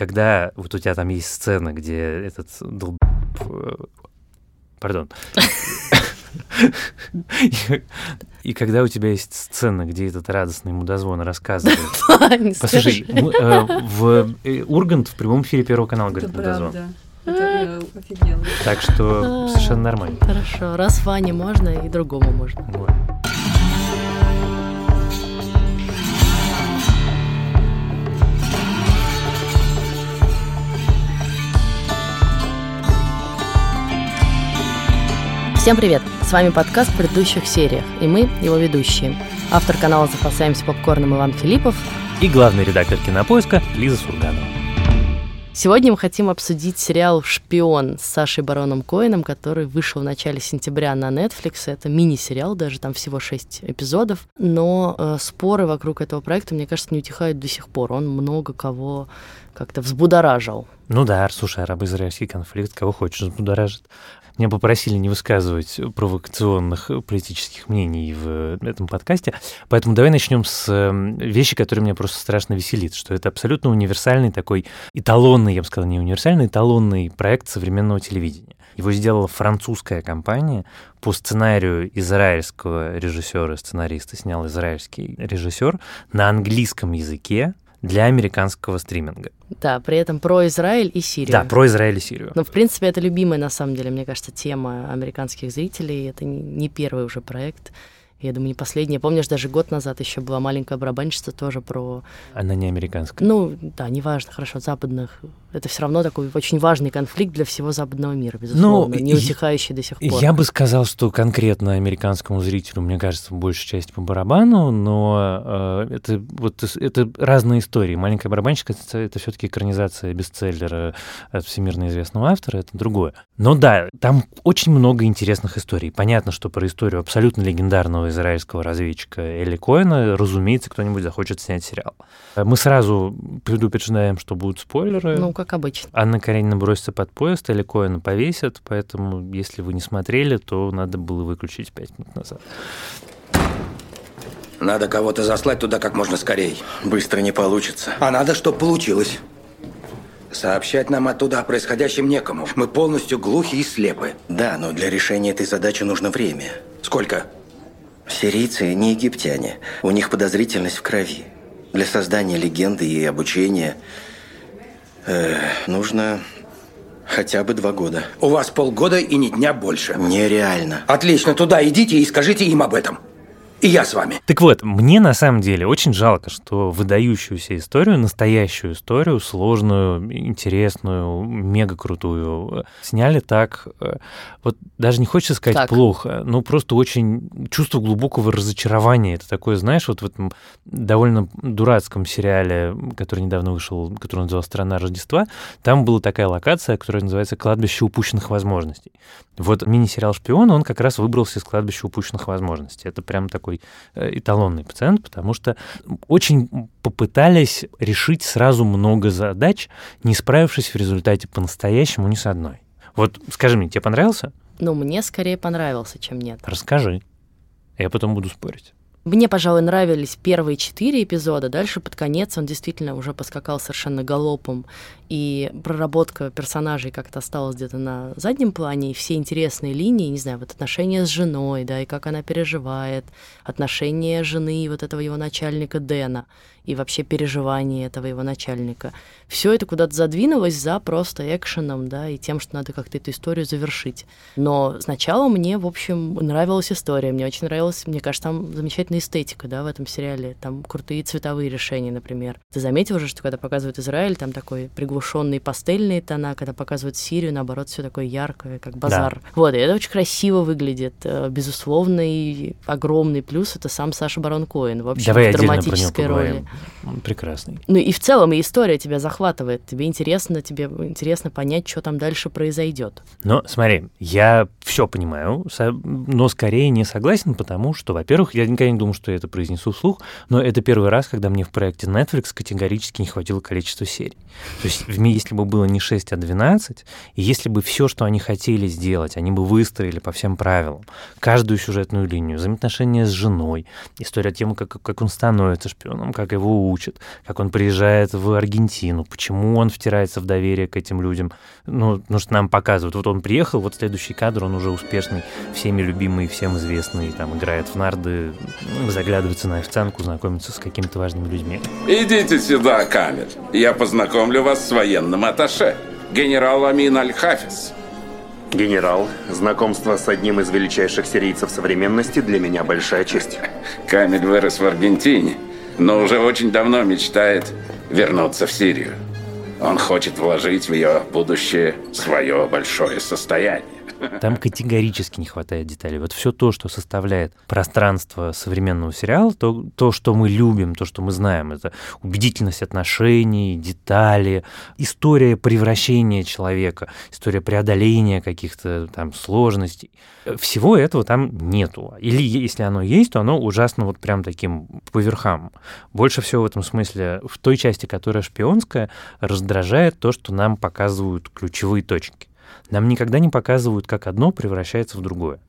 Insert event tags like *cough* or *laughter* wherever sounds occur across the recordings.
когда вот у тебя там есть сцена, где этот долб... Пардон. *laughs* И когда у тебя есть сцена, где этот радостный мудозвон рассказывает... *laughs* Послушай, э, в э, Ургант в прямом эфире Первого канала говорит мудозвон. Это офигенно. Так что совершенно нормально. Хорошо, раз Ване можно, и другому можно. Вот. Всем привет! С вами подкаст в предыдущих сериях, и мы его ведущие. Автор канала «Запасаемся попкорном» Иван Филиппов и главный редактор «Кинопоиска» Лиза Сурганова. Сегодня мы хотим обсудить сериал «Шпион» с Сашей Бароном Коином, который вышел в начале сентября на Netflix. Это мини-сериал, даже там всего шесть эпизодов. Но э, споры вокруг этого проекта, мне кажется, не утихают до сих пор. Он много кого как-то взбудоражил. Ну да, слушай, арабо-израильский конфликт, кого хочешь, взбудоражит. Меня попросили не высказывать провокационных политических мнений в этом подкасте, поэтому давай начнем с эм, вещи, которая меня просто страшно веселит, что это абсолютно универсальный такой эталонный, я бы сказал, не универсальный, эталонный проект современного телевидения. Его сделала французская компания. По сценарию израильского режиссера, сценариста, снял израильский режиссер на английском языке, для американского стриминга. Да, при этом про Израиль и Сирию. Да, про Израиль и Сирию. Но, в принципе, это любимая, на самом деле, мне кажется, тема американских зрителей. Это не первый уже проект. Я думаю, не последняя. Помнишь, даже год назад еще была маленькая барабанщица тоже про... Она не американская. Ну, да, неважно, хорошо, западных. Это все равно такой очень важный конфликт для всего западного мира, безусловно, ну, не утихающий до сих пор. Я бы сказал, что конкретно американскому зрителю, мне кажется, большая часть по барабану, но э, это вот это разные истории. Маленькая барабанщица — это все-таки экранизация бестселлера от всемирно известного автора, это другое. Но да, там очень много интересных историй. Понятно, что про историю абсолютно легендарного израильского разведчика Эли Коэна, разумеется, кто-нибудь захочет снять сериал. Мы сразу предупреждаем, что будут спойлеры. Ну, как обычно. Анна Каренина бросится под поезд, Эли Коэна повесят, поэтому, если вы не смотрели, то надо было выключить пять минут назад. Надо кого-то заслать туда как можно скорее. Быстро не получится. А надо, чтобы получилось. Сообщать нам оттуда о происходящем некому. Мы полностью глухи и слепы. Да, но для решения этой задачи нужно время. Сколько? Сирийцы не египтяне. У них подозрительность в крови. Для создания легенды и обучения э, нужно хотя бы два года. У вас полгода и ни дня больше. Нереально. Отлично, туда идите и скажите им об этом. И я с вами. Так вот, мне на самом деле очень жалко, что выдающуюся историю, настоящую историю, сложную, интересную, мега крутую, сняли так, э, вот даже не хочется сказать так. плохо, но просто очень чувство глубокого разочарования. Это такое, знаешь, вот в этом довольно дурацком сериале, который недавно вышел, который назывался «Страна Рождества», там была такая локация, которая называется «Кладбище упущенных возможностей». Вот мини-сериал «Шпион», он как раз выбрался из «Кладбища упущенных возможностей». Это прям такой э, эталонный пациент, потому что очень попытались решить сразу много задач, не справившись в результате по-настоящему ни с одной. Вот скажи мне, тебе понравился? Ну, мне скорее понравился, чем нет. Расскажи. Я потом буду спорить. Мне, пожалуй, нравились первые четыре эпизода. Дальше под конец он действительно уже поскакал совершенно галопом. И проработка персонажей как-то осталась где-то на заднем плане. И все интересные линии, не знаю, вот отношения с женой, да, и как она переживает, отношения жены и вот этого его начальника Дэна и вообще переживания этого его начальника. Все это куда-то задвинулось за просто экшеном, да, и тем, что надо как-то эту историю завершить. Но сначала мне, в общем, нравилась история, мне очень нравилась, мне кажется, там замечательная эстетика, да, в этом сериале, там крутые цветовые решения, например. Ты заметил уже, что когда показывают Израиль, там такой приглушенный пастельные тона, когда показывают Сирию, наоборот, все такое яркое, как базар. Да. Вот, и это очень красиво выглядит. Э, безусловный огромный плюс — это сам Саша Барон Коэн, вообще Давай в драматической роли. Он прекрасный. Ну и в целом и история тебя захватывает. Тебе интересно, тебе интересно понять, что там дальше произойдет. Но смотри, я все понимаю, но скорее не согласен, потому что, во-первых, я никогда не думал, что я это произнесу вслух, но это первый раз, когда мне в проекте Netflix категорически не хватило количества серий. То есть, если бы было не 6, а 12, и если бы все, что они хотели сделать, они бы выстроили по всем правилам, каждую сюжетную линию, взаимоотношения с женой, история темы, как, как он становится шпионом, как его учат, как он приезжает в Аргентину, почему он втирается в доверие к этим людям. Ну, ну что нам показывают. Вот он приехал, вот следующий кадр, он уже успешный, всеми любимый, всем известный, там играет в нарды, заглядывается на официантку, знакомится с какими-то важными людьми. Идите сюда, Камер. Я познакомлю вас с военным атташе, генерал Амин Аль-Хафиз. Генерал, знакомство с одним из величайших сирийцев современности для меня большая честь. Камиль вырос в Аргентине, но уже очень давно мечтает вернуться в Сирию. Он хочет вложить в ее будущее свое большое состояние. Там категорически не хватает деталей. Вот все то, что составляет пространство современного сериала, то, то, что мы любим, то, что мы знаем, это убедительность отношений, детали, история превращения человека, история преодоления каких-то там сложностей. Всего этого там нету. Или если оно есть, то оно ужасно вот прям таким по верхам. Больше всего в этом смысле в той части, которая шпионская, раздражает то, что нам показывают ключевые точки. Нам никогда не показывают, как одно превращается в другое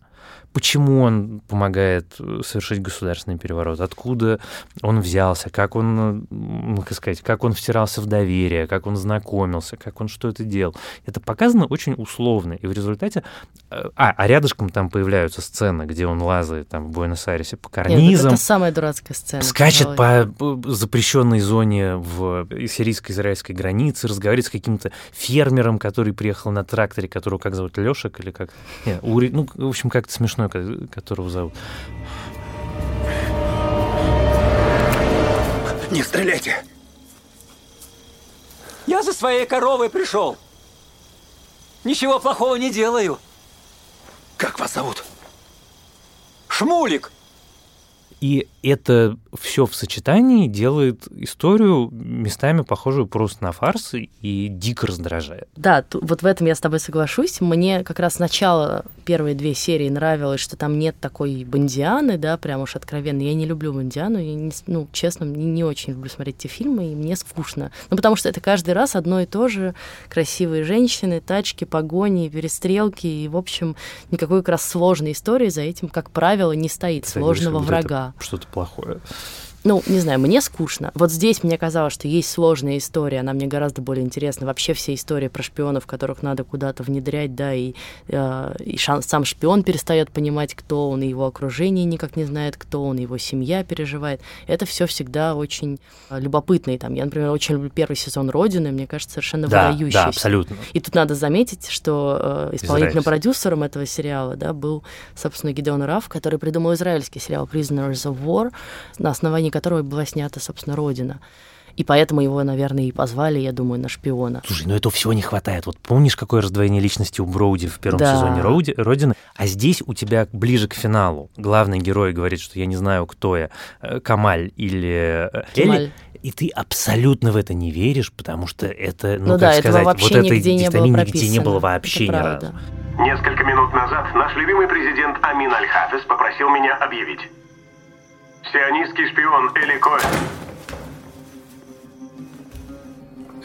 почему он помогает э, совершить государственный переворот, откуда он взялся, как он, ну, как сказать, как он втирался в доверие, как он знакомился, как он что это делал. Это показано очень условно, и в результате... Э, а, а рядышком там появляются сцены, где он лазает там в Буэнос-Айресе по карнизам. Нет, это самая дурацкая сцена. Скачет по запрещенной зоне в сирийско-израильской границе, разговаривает с каким-то фермером, который приехал на тракторе, которого как зовут, Лешек или как? Нет, Ури... Ну, в общем, как-то смешно смешной, которого зовут. Не стреляйте! Я за своей коровой пришел. Ничего плохого не делаю. Как вас зовут? Шмулик. И это все в сочетании делает историю местами похожую просто на фарс и дико раздражает. Да, вот в этом я с тобой соглашусь. Мне как раз сначала первые две серии нравилось, что там нет такой бандианы, да, прям уж откровенно. Я не люблю бандиану, я не, ну, честно, не, не очень люблю смотреть эти фильмы, и мне скучно. Ну, потому что это каждый раз одно и то же. Красивые женщины, тачки, погони, перестрелки, и, в общем, никакой как раз сложной истории за этим, как правило, не стоит, Кстати, сложного врага. Что-то плохое ну, не знаю, мне скучно. Вот здесь мне казалось, что есть сложная история, она мне гораздо более интересна. Вообще все истории про шпионов, которых надо куда-то внедрять, да, и, э, и шан, сам шпион перестает понимать, кто он, и его окружение никак не знает, кто он, и его семья переживает. Это все всегда очень э, любопытно. И там, я, например, очень люблю первый сезон «Родины», мне кажется, совершенно да, выдающийся. Да, абсолютно. И тут надо заметить, что э, исполнительным продюсером этого сериала, да, был, собственно, Гидеон Раф, который придумал израильский сериал «Prisoners of War», на основании которой была снята, собственно, «Родина». И поэтому его, наверное, и позвали, я думаю, на шпиона. Слушай, ну этого всего не хватает. Вот помнишь, какое раздвоение личности у Броуди в первом да. сезоне Роуди, Родины? А здесь у тебя ближе к финалу. Главный герой говорит, что я не знаю, кто я, э, Камаль или э, Элли. И ты абсолютно в это не веришь, потому что это, ну, ну как да, сказать, вот это нигде не было нигде не было вообще это ни правда. разу. Несколько минут назад наш любимый президент Амин Аль-Хафиз попросил меня объявить. Сионистский шпион Эли Коэн.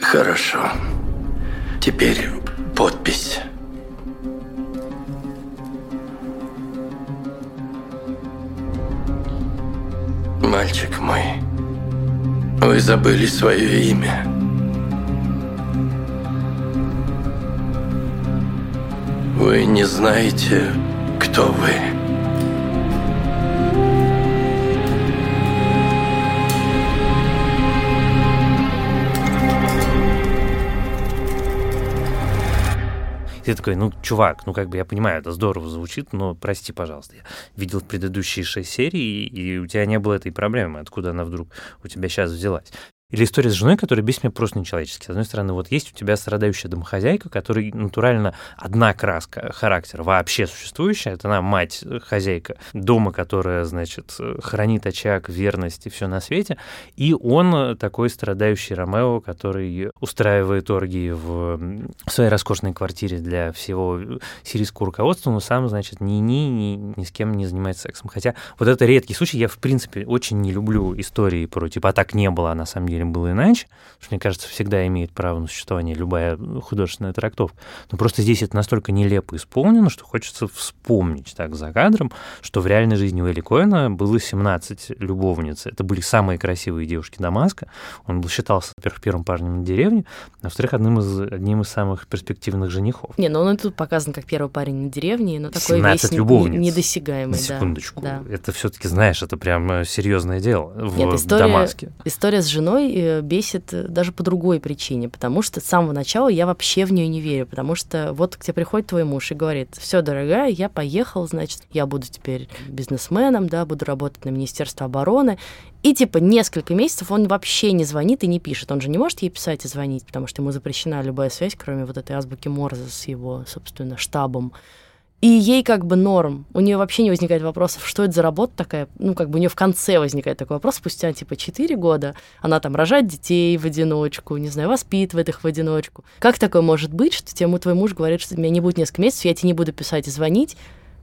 Хорошо. Теперь подпись. Мальчик мой, вы забыли свое имя. Вы не знаете, кто вы. Ты такой, ну, чувак, ну, как бы я понимаю, это здорово звучит, но прости, пожалуйста, я видел предыдущие шесть серий, и у тебя не было этой проблемы, откуда она вдруг у тебя сейчас взялась. Или история с женой, которая бесит меня просто нечеловечески. С одной стороны, вот есть у тебя страдающая домохозяйка, которая натурально одна краска характера вообще существующая. Это она мать, хозяйка дома, которая, значит, хранит очаг, верность и все на свете. И он такой страдающий Ромео, который устраивает оргии в своей роскошной квартире для всего сирийского руководства, но сам, значит, ни-ни, ни, ни с кем не занимается сексом. Хотя вот это редкий случай. Я, в принципе, очень не люблю истории про, типа, а так не было, а на самом деле деле было иначе, что, мне кажется, всегда имеет право на существование любая художественная трактовка. Но просто здесь это настолько нелепо исполнено, что хочется вспомнить так за кадром, что в реальной жизни у Элли Коэна было 17 любовниц. Это были самые красивые девушки Дамаска. Он был считался, во-первых, первым парнем на деревне, а во-вторых, одним из, одним из самых перспективных женихов. Не, ну он и тут показан как первый парень на деревне, но такой 17 весь любовниц. недосягаемый. На секундочку. Да. Это все-таки, знаешь, это прям э, серьезное дело в Нет, история, Дамаске. история с женой э, бесит э, даже по другой причине, потому что с самого начала я вообще в нее не верю, потому что вот к тебе приходит твой муж и говорит, все, дорогая, я поехал, значит, я буду теперь бизнесменом, да, буду работать на Министерство обороны, и типа несколько месяцев он вообще не звонит и не пишет, он же не может ей писать и звонить, потому что ему запрещена любая связь, кроме вот этой азбуки Морзе с его, собственно, штабом. И ей как бы норм. У нее вообще не возникает вопросов, что это за работа такая. Ну, как бы у нее в конце возникает такой вопрос, спустя типа 4 года. Она там рожает детей в одиночку, не знаю, воспитывает их в одиночку. Как такое может быть, что тебе твой муж говорит, что меня не будет несколько месяцев, я тебе не буду писать и звонить,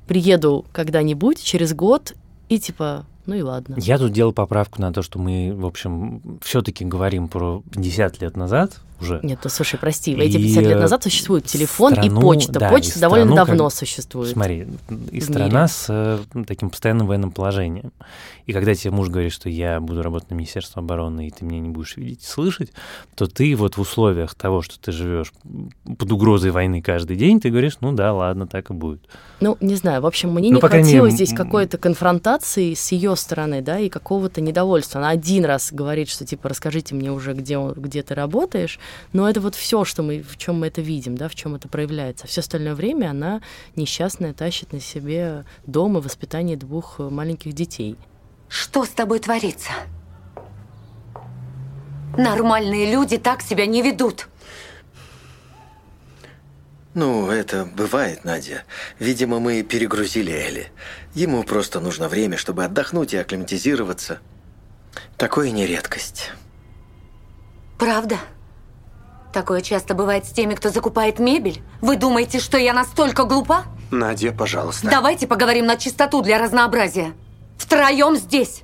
приеду когда-нибудь, через год, и типа, ну и ладно. Я тут делал поправку на то, что мы, в общем, все-таки говорим про 50 лет назад уже. Нет, ну слушай, прости, эти И, 50 лет назад существует телефон страну- и почта. да, почта и довольно страну давно как- существует. Смотри, и страна мире. с э, таким постоянным военным положением. И когда тебе муж говорит, что я буду работать на Министерство обороны, и ты меня не будешь видеть и слышать, то ты вот в условиях того, что ты живешь под угрозой войны каждый день, ты говоришь, ну да, ладно, так и будет. Ну, не знаю, в общем, мне Ну, не хватило мере, здесь какой-то конфронтации с ее стороны, да, и какого-то недовольства. Она один раз говорит, что типа расскажите мне уже, где, он, где ты работаешь, но это вот все, что мы, в чем мы это видим, да, в чем это проявляется. Все остальное время она несчастная тащит на себе дом и воспитание двух э, маленьких детей. Что с тобой творится? Нормальные люди так себя не ведут. Ну, это бывает, Надя. Видимо, мы перегрузили Элли. Ему просто нужно время, чтобы отдохнуть и акклиматизироваться. Такое не редкость. Правда? Такое часто бывает с теми, кто закупает мебель. Вы думаете, что я настолько глупа? Надя, пожалуйста. Давайте поговорим на чистоту для разнообразия. Втроем здесь.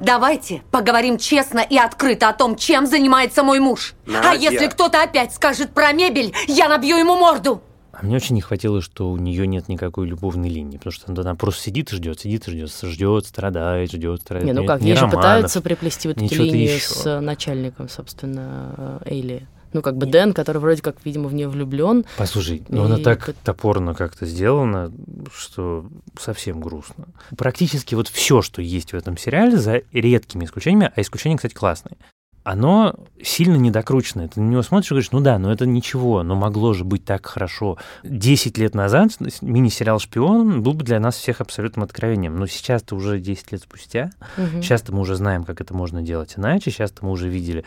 Давайте поговорим честно и открыто о том, чем занимается мой муж. А Надя. если кто-то опять скажет про мебель, я набью ему морду. А мне очень не хватило, что у нее нет никакой любовной линии, потому что она просто сидит и ждет, сидит и ждет, ждет, страдает, ждет, страдает. Не, ну как, ей же пытаются приплести вот эту линию еще. с начальником, собственно, Эйли. Ну, как бы Дэн, который вроде как, видимо, в нее влюблен. Послушай, ну она так топорно как-то сделана, что совсем грустно. Практически вот все, что есть в этом сериале, за редкими исключениями, а исключения, кстати, классные, оно сильно недокручено. Ты на него смотришь и говоришь, ну да, ну это ничего, но могло же быть так хорошо. Десять лет назад мини-сериал «Шпион» был бы для нас всех абсолютным откровением. Но сейчас-то уже 10 лет спустя, Мгм. Сейчас-то мы уже знаем, как это можно делать иначе. Сейчас-то мы уже видели,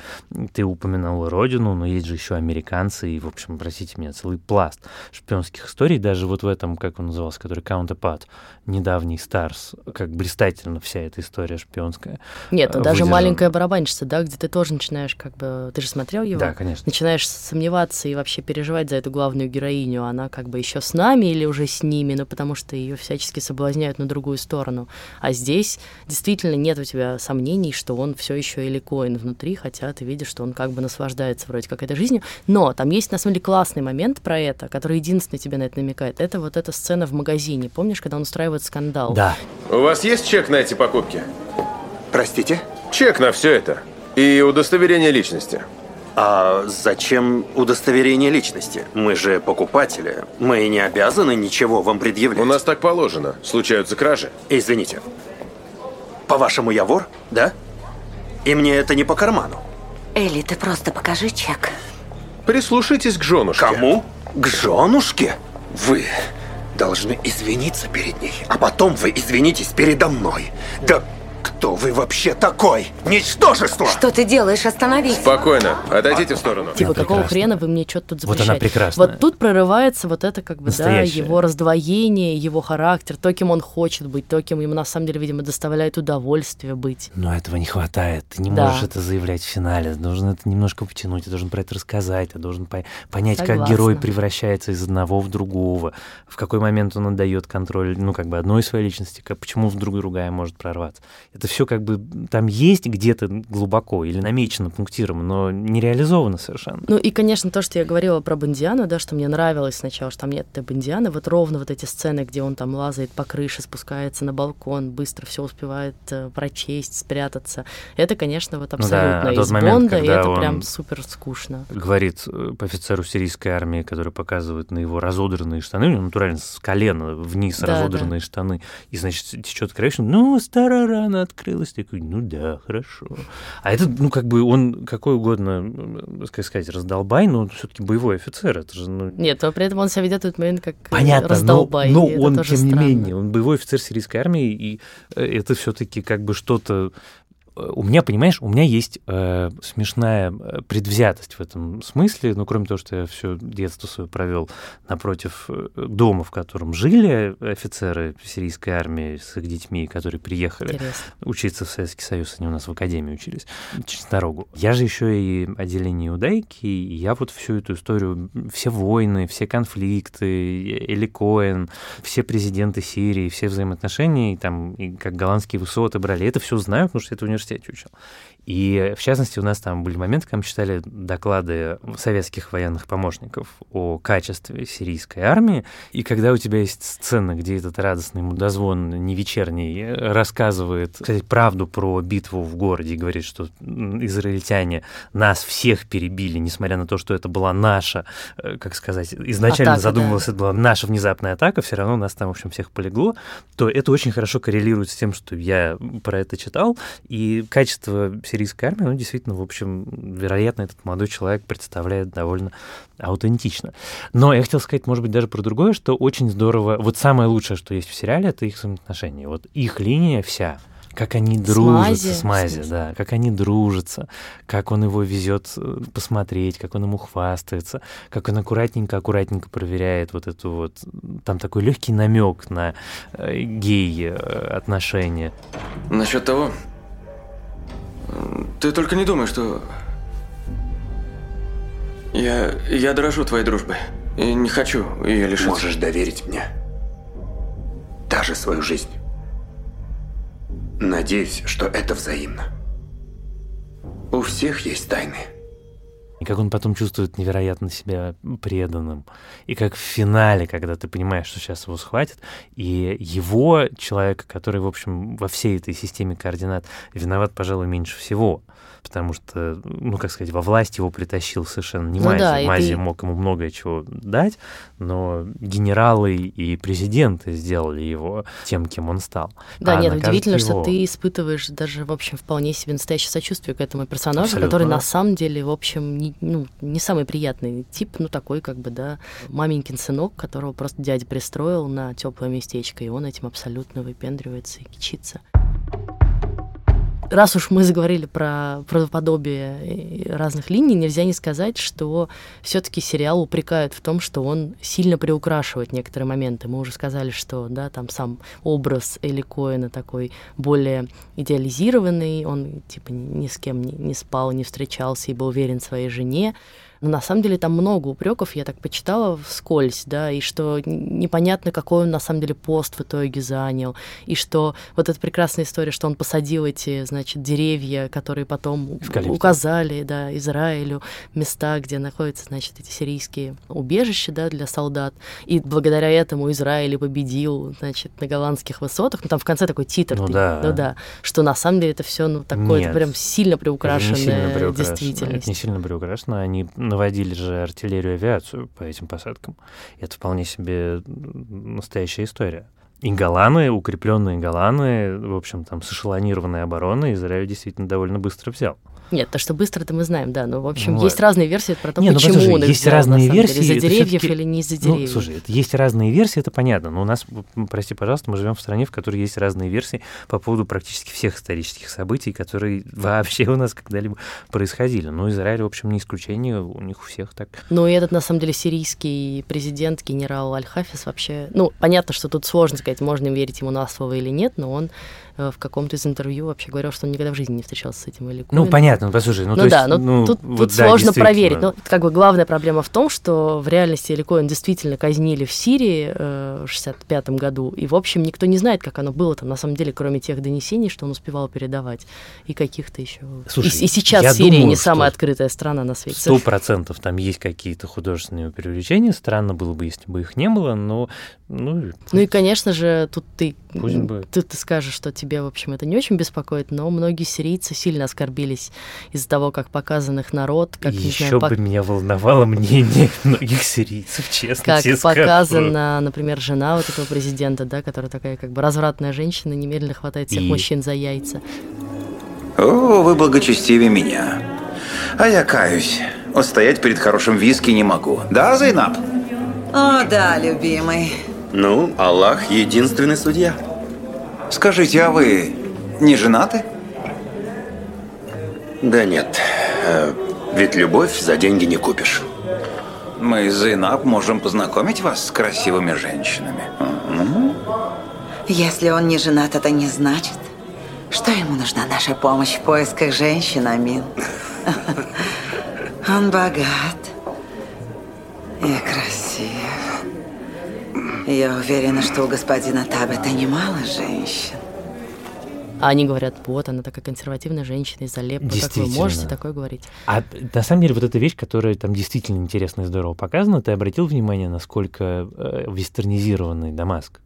ты упоминал родину, но есть же еще американцы, и, в общем, простите меня, целый пласт шпионских историй. Даже вот в этом, как он назывался, который Counterpart, недавний Старс, как блистательно вся эта история шпионская. Нет, э, даже маленькая барабанщица, да, где ты тоже начинаешь как бы... Ты же смотрел его? Да, конечно. Начинаешь сомневаться и вообще переживать за эту главную героиню. Она как бы еще с нами или уже с ними, ну потому что ее всячески соблазняют на другую сторону. А здесь действительно нет у тебя сомнений, что он все еще Эли Коэн внутри, хотя ты видишь, что он как бы наслаждается вроде как этой жизнью. Но там есть на самом деле классный момент про это, который единственный тебе на это намекает. Это вот эта сцена в магазине. Помнишь, когда он устраивает скандал? Да. У вас есть чек на эти покупки? Простите? Чек на все это. И удостоверение личности. А зачем удостоверение личности? Мы же покупатели. Мы не обязаны ничего вам предъявлять. У нас так положено. Случаются кражи. Извините. По-вашему, я вор, да? И мне это не по карману. Элли, ты просто покажи чек. Прислушайтесь к женушке. Кому? К женушке? Вы должны извиниться перед ней, а потом вы извинитесь передо мной. Да кто вы вообще такой? Ничтожество! Что ты делаешь? Остановись. Спокойно. Отойдите в сторону. Типа, Она какого прекрасна. хрена вы мне что-то тут Вот запрещаете? она прекрасная. Вот тут прорывается вот это, как бы, да, Настоящая. его раздвоение, его характер, то, кем он хочет быть, то, кем ему на самом деле, видимо, доставляет удовольствие быть. Но этого не хватает. Ты не Да. можешь это заявлять в финале. Ты должен это немножко потянуть, ты должен про это рассказать, ты должен по- понять, как Согласна. герой превращается из одного в другого, в какой момент он отдает контроль, ну, как бы одной своей личности, как, почему вдруг другая может прорваться. Это это все как бы там есть где-то глубоко или намечено пунктиром, но не реализовано совершенно. Ну и, конечно, то, что я говорила про Бондиану, да, что мне нравилось сначала, что там нет этой Бондианы, вот ровно вот эти сцены, где он там лазает по крыше, спускается на балкон, быстро все успевает э, прочесть, спрятаться. Это, конечно, вот абсолютно ну, да, из момент, Бонда, и это прям супер скучно. Говорит э, по офицеру сирийской армии, который показывает на его разодранные штаны, ну, натурально с колена вниз да, разодранные да. штаны, и, значит, течет кровь, ну, старая рана открылась. Такой, ну да, хорошо. А это, ну, как бы он какой угодно, как сказать, раздолбай, но он все-таки боевой офицер. Это же, ну... Нет, но при этом он себя ведет в этот момент как Понятно, раздолбай. Но, но он, тем странно. не менее, он боевой офицер сирийской армии, и э, это все-таки как бы что-то у меня, понимаешь, у меня есть э, смешная э, предвзятость в этом смысле, ну, кроме того, что я все детство свое провел напротив э, дома, в котором жили офицеры сирийской армии с их детьми, которые приехали Интересно. учиться в Советский Союз, они у нас в академии учились через дорогу. Я же еще и отделение иудайки, и я вот всю эту историю, все войны, все конфликты, Эли Коэн, все президенты Сирии, все взаимоотношения, и там, и как голландские высоты брали, это все знаю, потому что это университет State И, в частности, у нас там были моменты, когда мы читали доклады советских военных помощников о качестве сирийской армии, и когда у тебя есть сцена, где этот радостный мудозвон не вечерний рассказывает, кстати, правду про битву в городе и говорит, что израильтяне нас всех перебили, несмотря на то, что это была наша, э, как сказать, изначально атака, задумывалось, да. это была наша внезапная атака, все равно нас там, в общем, всех полегло, то это очень хорошо коррелирует с тем, что я про это читал, и качество сирийской армии, ну, действительно, в общем, вероятно, этот молодой человек представляет довольно аутентично. Но я хотел сказать, может быть, даже про другое, что очень здорово, вот самое лучшее, что есть в сериале, это их взаимоотношения. Вот их линия вся, как они дружатся с Мази, да, как они дружатся, как он его везет э, посмотреть, как он ему хвастается, как он аккуратненько, аккуратненько проверяет вот эту вот, там такой легкий намек на э, гей э, отношения. Насчет того, ты только не думай, что... Я... я дорожу твоей дружбой. И не хочу ее лишиться. Можешь доверить мне. Даже свою жизнь. Надеюсь, что это взаимно. У всех есть тайны. Как он потом чувствует невероятно себя преданным. И как в финале, когда ты понимаешь, что сейчас его схватят, и его, человека, который, в общем, во всей этой системе координат виноват, пожалуй, меньше всего – потому что, ну, как сказать, во власть его притащил совершенно не ну, Мази. Да, Мази ты... мог ему многое чего дать, но генералы и президенты сделали его тем, кем он стал. Да, а нет, удивительно, его... что ты испытываешь даже, в общем, вполне себе настоящее сочувствие к этому персонажу, Абсолютно. который на самом деле, в общем, не, ну, не самый приятный тип, ну, такой, как бы, да, маменькин сынок, которого просто дядя пристроил на теплое местечко, и он этим абсолютно выпендривается и кичится раз уж мы заговорили про правдоподобие разных линий, нельзя не сказать, что все-таки сериал упрекают в том, что он сильно приукрашивает некоторые моменты. Мы уже сказали, что да, там сам образ Эли Коэна такой более идеализированный, он типа ни с кем не, не спал, не встречался и был уверен в своей жене. Но на самом деле там много упреков, я так почитала вскользь, да, и что непонятно, какой он на самом деле пост в итоге занял, и что вот эта прекрасная история, что он посадил эти, значит, деревья, которые потом указали, да, Израилю места, где находятся, значит, эти сирийские убежища, да, для солдат, и благодаря этому Израиль победил, значит, на голландских высотах, ну там в конце такой титр, ну, да. ну да, что на самом деле это все, ну такое, прям сильно приукрашенная сильно приукрашено. действительность. Это не сильно приукрашено, они наводили же артиллерию и авиацию по этим посадкам. Это вполне себе настоящая история. И голланы, укрепленные голланы, в общем, там с эшелонированной обороной Израиль действительно довольно быстро взял. Нет, то, что быстро, это мы знаем, да. Но, в общем, вот. есть разные версии про то, не, почему ну, он их есть взял, разные версии. Из-за деревьев или не из-за деревьев. Ну, слушай, есть разные версии, это понятно. Но у нас, прости, пожалуйста, мы живем в стране, в которой есть разные версии по поводу практически всех исторических событий, которые *laughs* вообще у нас когда-либо происходили. Но Израиль, в общем, не исключение, у них у всех так. Ну, и этот, на самом деле, сирийский президент, генерал Аль-Хафис, вообще... Ну, понятно, что тут сложно сказать, можно верить ему на слово или нет, но он в каком-то из интервью вообще говорил, что он никогда в жизни не встречался с этим Элли Ну, понятно, ну, послушай, ну, ну то да, есть, но ну, тут, вот тут да, сложно проверить. Ну, как бы главная проблема в том, что в реальности Элли Коэн действительно казнили в Сирии э, в 65 году, и, в общем, никто не знает, как оно было там, на самом деле, кроме тех донесений, что он успевал передавать, и каких-то еще... Слушай, и, и сейчас Сирия думаю, не самая открытая страна на свете. Сто процентов там есть какие-то художественные преувеличения. Странно было бы, если бы их не было, но... Ну, Ну и, конечно же, тут ты, тут ты скажешь, что тебе, в общем, это не очень беспокоит, но многие сирийцы сильно оскорбились из-за того, как показан их народ, как, еще знаю, бы пок- меня волновало мнение *laughs* многих сирийцев, честно как тебе скажу. показана, например, жена вот этого президента, да, которая такая как бы развратная женщина, немедленно хватает всех И? мужчин за яйца. О, вы благочестивее меня. А я каюсь. Устоять перед хорошим виски не могу. Да, Зайнаб? О, да, любимый. Ну, Аллах единственный судья. Скажите, а вы не женаты? Да нет, э, ведь любовь за деньги не купишь. Мы с Зайнаб можем познакомить вас с красивыми женщинами. Если он не женат, это не значит, что ему нужна наша помощь в поисках женщин, Амин. *laughs* Он богат и красив. Я уверена, что у господина Табета немало женщин. А они говорят, вот, она такая консервативная женщина из Алеппо, как вы можете такое говорить? А на самом деле вот эта вещь, которая там действительно интересно и здорово показана, ты обратил внимание, насколько э, вестернизированный Дамаск?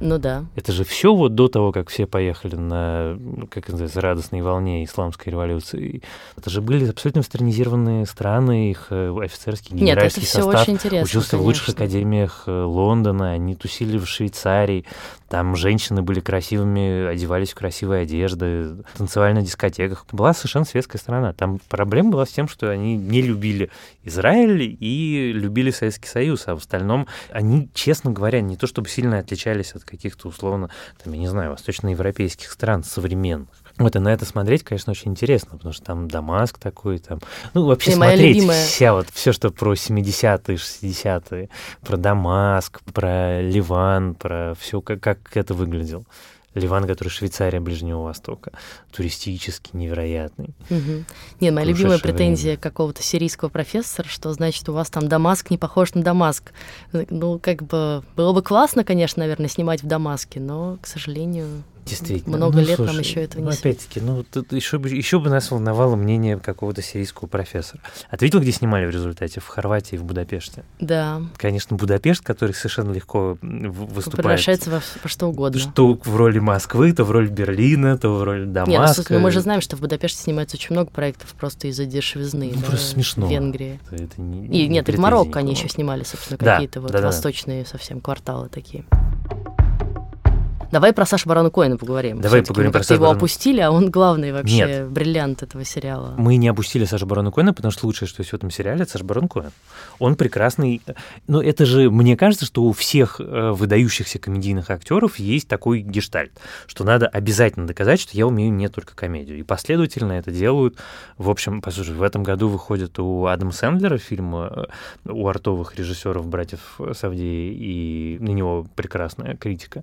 Ну да. Это же все вот до того, как все поехали на, как называется, радостной волне исламской революции. Это же были абсолютно вестернизированные страны, их э, офицерский Нет, это генеральский состав очень интересно, учился в лучших конечно. академиях э, Лондона, они тусили в Швейцарии, там женщины были красивыми, одевались в красивые одежды, танцевали на дискотеках. Была совершенно светская страна. Там проблема была с тем, что они не любили Израиль и любили Советский Союз, а в остальном они, честно говоря, не то чтобы сильно отличались от каких-то условно, там, я не знаю, восточноевропейских стран современных. Вот, и на это смотреть, конечно, очень интересно, потому что там Дамаск такой, там, ну, вообще моя смотреть любимая- вся вот, все, что про 70-е, 60-е, про Дамаск, про Ливан, про все, как, как это выглядело. Ливан, который Швейцария Ближнего Востока, туристический, невероятный. Мгм. Не, моя любимая претензия какого-то сирийского профессора, что значит у вас там Дамаск не похож на Дамаск. Ну, как бы было бы классно, конечно, наверное, снимать в Дамаске, но, к сожалению, Действительно. много Ну, лет нам слушай, еще этого ну, не светит. опять-таки, ну, тут еще, бы, еще бы нас волновало мнение какого-то сирийского профессора. А ты видел, где снимали в результате? В Хорватии и в Будапеште. Да, Конечно, Будапешт, который совершенно легко выступает. превращается во, во что угодно. Что в роли Москвы, то в роли Берлина, то в роли Дамаска. Нет, ну, ну, мы же знаем, что в Будапеште снимается очень много проектов просто из-за дешевизны. Ну, да, просто смешно. В Венгрии. Это- это не- и, не нет, и в Марокко они еще снимали, собственно, Да, какие-то вот да-да-да. восточные совсем кварталы такие. Давай про Сашу Барона Коэна поговорим. Давай поговорим про Сашу его Барона- опустили, а он главный вообще Нет. бриллиант этого сериала. Мы не опустили Сашу Барона Коэна, потому что лучшее, что есть в этом сериале, это Саша Барон Коэн. Он прекрасный. Но это же, мне кажется, что у всех э, выдающихся комедийных актеров есть такой гештальт, что надо обязательно доказать, что я умею не только комедию. И последовательно это делают. В общем, послушай, в этом году выходит у Адама Сэндлера фильм э, у артовых режиссеров братьев Савдеи, и на него прекрасная критика.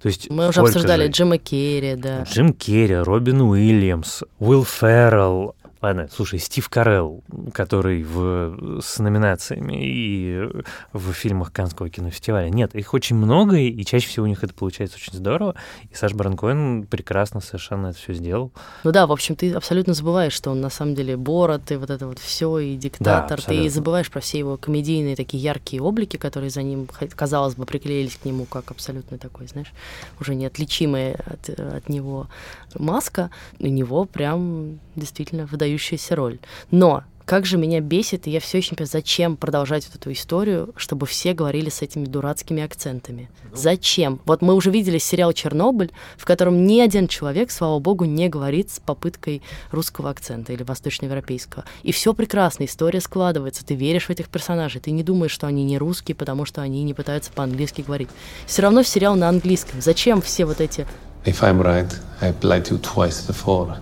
То есть Мы уже обсуждали же- Джима Керри, да. Джим Керри, Робин Уильямс, Уилл Феррелл. Ладно, слушай, Стив Карелл, который в, с номинациями и в фильмах Канского кинофестиваля. Нет, их очень много, и чаще всего у них это получается очень здорово. И Саш Барон Коэн прекрасно совершенно это все сделал. Ну да, в общем, ты абсолютно забываешь, что он на самом деле Борот, и вот это вот все, и диктатор. ты абсолютно. забываешь про все его комедийные такие яркие облики, которые за ним, казалось бы, приклеились к нему как абсолютно такой, знаешь, уже неотличимая от, от него маска. У него прям действительно выдающаяся роль. Но как же меня бесит, и я все еще не понимаю, зачем продолжать вот эту историю, чтобы все говорили с этими дурацкими акцентами. Зачем? Вот мы уже видели сериал «Чернобыль», в котором ни один человек, слава богу, не говорит с попыткой русского акцента или восточноевропейского. И все прекрасно, история складывается, ты веришь в этих персонажей, ты не думаешь, что они не русские, потому что они не пытаются по-английски говорить. Все равно сериал на английском. Зачем все вот эти If I'm right, I to you twice before.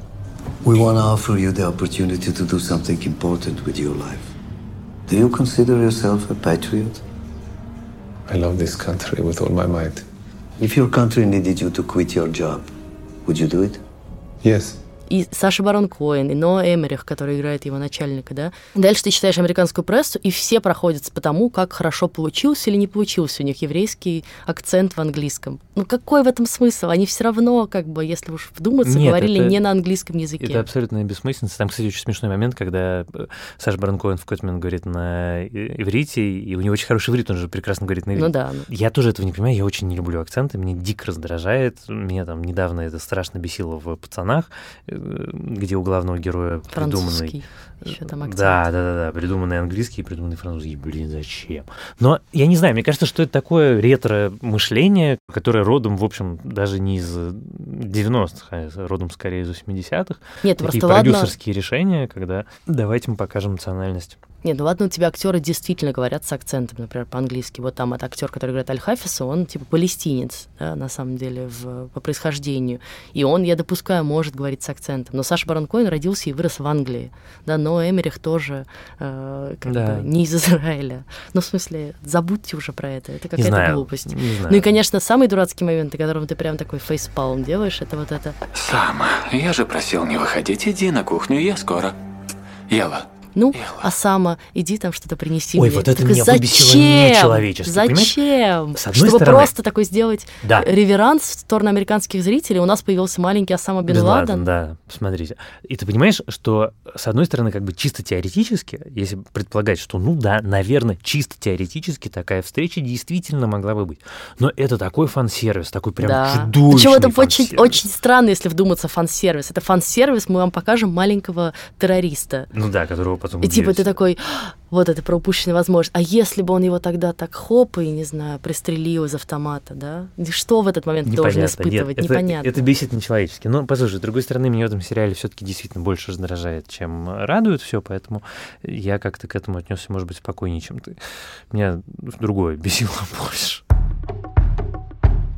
We want to offer you the opportunity to do something important with your life. Do you consider yourself a patriot? I love this country with all my might. If your country needed you to quit your job, Would you do it? Yes. И Саша Барон Коэн, и Ноа Эмерих, который играет его начальника, да. Дальше ты читаешь американскую прессу, и все проходятся по тому, как хорошо получился или не получился у них еврейский акцент в английском. Ну какой в этом смысл? Они все равно, как бы, если уж вдуматься, Нет, говорили это- не на английском языке. Это абсолютно бессмысленно. Там, кстати, очень смешной момент, когда э, Саша Барон Коэн в какой-то момент говорит на э, иврите, и у него очень хороший иврит, он же прекрасно говорит на иврите. Ну да, ну. Я тоже этого не понимаю, я очень не люблю акценты, меня дико раздражает. Меня там недавно это страшно бесило в «Пацанах», где у главного героя придуманный... Еще там акцент. Да, да, да, да, придуманный английский, придуманный французский. Блин, зачем? Но я не знаю, мне кажется, что это такое ретро-мышление, которое родом, в общем, даже не из 90-х, а родом скорее из 80-х. Нет, Такие просто ладно- продюсерские решения, когда давайте мы покажем национальность. Нет, ну ладно, у тебя актеры действительно говорят с акцентом, например, по-английски. Вот там это актер, который играет Аль-Хафиса, он типа палестинец, да, на самом деле, в, по происхождению. И он, я допускаю, может говорить с акцентом. Но Саша Барон Коэн родился и вырос в Англии. Да, но Эмерих тоже э, как Да. бы не из Израиля. Ну, в смысле, забудьте уже про это. Это какая-то знаю, глупость. не знаю. Ну и, конечно, самый дурацкий момент, о котором ты прям такой фейспалм делаешь, это вот это Сама, я же просил не выходить. Иди на кухню, я скоро. Ела. Ну, а сама, иди там что-то принеси Ой, мне. вот это Такой, меня выбесило зачем? понимаешь? Зачем? С одной Чтобы стороны- просто такой сделать Да. реверанс в сторону американских зрителей, у нас появился маленький Осама Бен, Бен Ладен. Ладен, да, посмотрите. И ты понимаешь, что, с одной стороны, как бы чисто теоретически, если предполагать, что, ну да, наверное, чисто теоретически такая встреча действительно могла бы быть. Но это такой фан-сервис, такой прям да. чудовищный Причем это очень, очень странно, если вдуматься фан-сервис. Это фан-сервис, мы вам покажем маленького террориста. Ну да, которого потом И типа ты такой, «А, вот это про упущенную возможность. А если бы он его тогда так хоп и, не знаю, пристрелил из автомата, да? И Что в этот момент должен Непонятно. испытывать? Нет, это- Непонятно. Это, бесит нечеловечески. Но, послушай, с другой стороны, меня в этом сериале все-таки действительно больше раздражает, чем радует все, поэтому я как-то к этому отнесся, может быть, спокойнее, чем ты. Меня другое бесило *laughs* больше.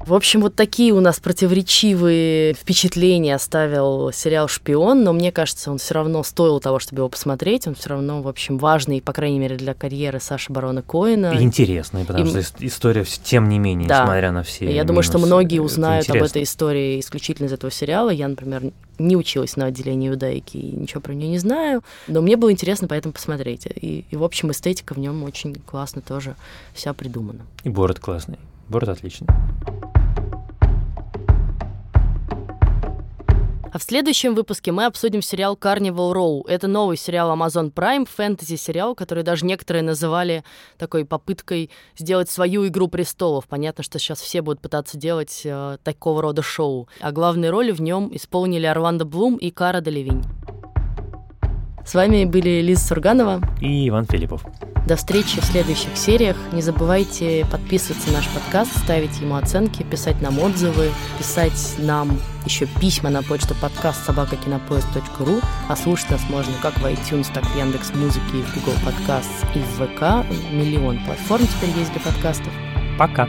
В общем, вот такие у нас противоречивые впечатления оставил сериал «Шпион», но мне кажется, он все равно стоил того, чтобы его посмотреть. Он все равно, в общем, важный, по крайней мере, для карьеры Саши Барона Коэна. И интересный, потому И- что ис- история, тем не менее, Да. несмотря на все Я думаю, что минусы, многие это узнают об этой истории исключительно из этого сериала. Я, например, не училась на отделении иудаики и ничего про нее не знаю. Но мне было интересно поэтому посмотреть. И, и, в общем, эстетика в нем очень классно тоже вся придумана. И бород классный. Бород отличный. А в следующем выпуске мы обсудим сериал Carnival Row. Это новый сериал Amazon Prime, фэнтези-сериал, который даже некоторые называли такой попыткой сделать свою «Игру престолов». Понятно, что сейчас все будут пытаться делать э, такого рода шоу. А главные роли в нем исполнили Орландо Блум и Кара Делевинь. С вами были Лиза Сурганова. И Иван Филиппов. До встречи в следующих сериях. Не забывайте подписываться на наш подкаст, ставить ему оценки, писать нам отзывы, писать нам еще письма на почту подкаст собакакинопоезд.ру, а слушать нас можно как в iTunes, так и в Яндекс Музыке, и в Google Подкаст, и в ВК. Миллион платформ теперь есть для подкастов. Пока.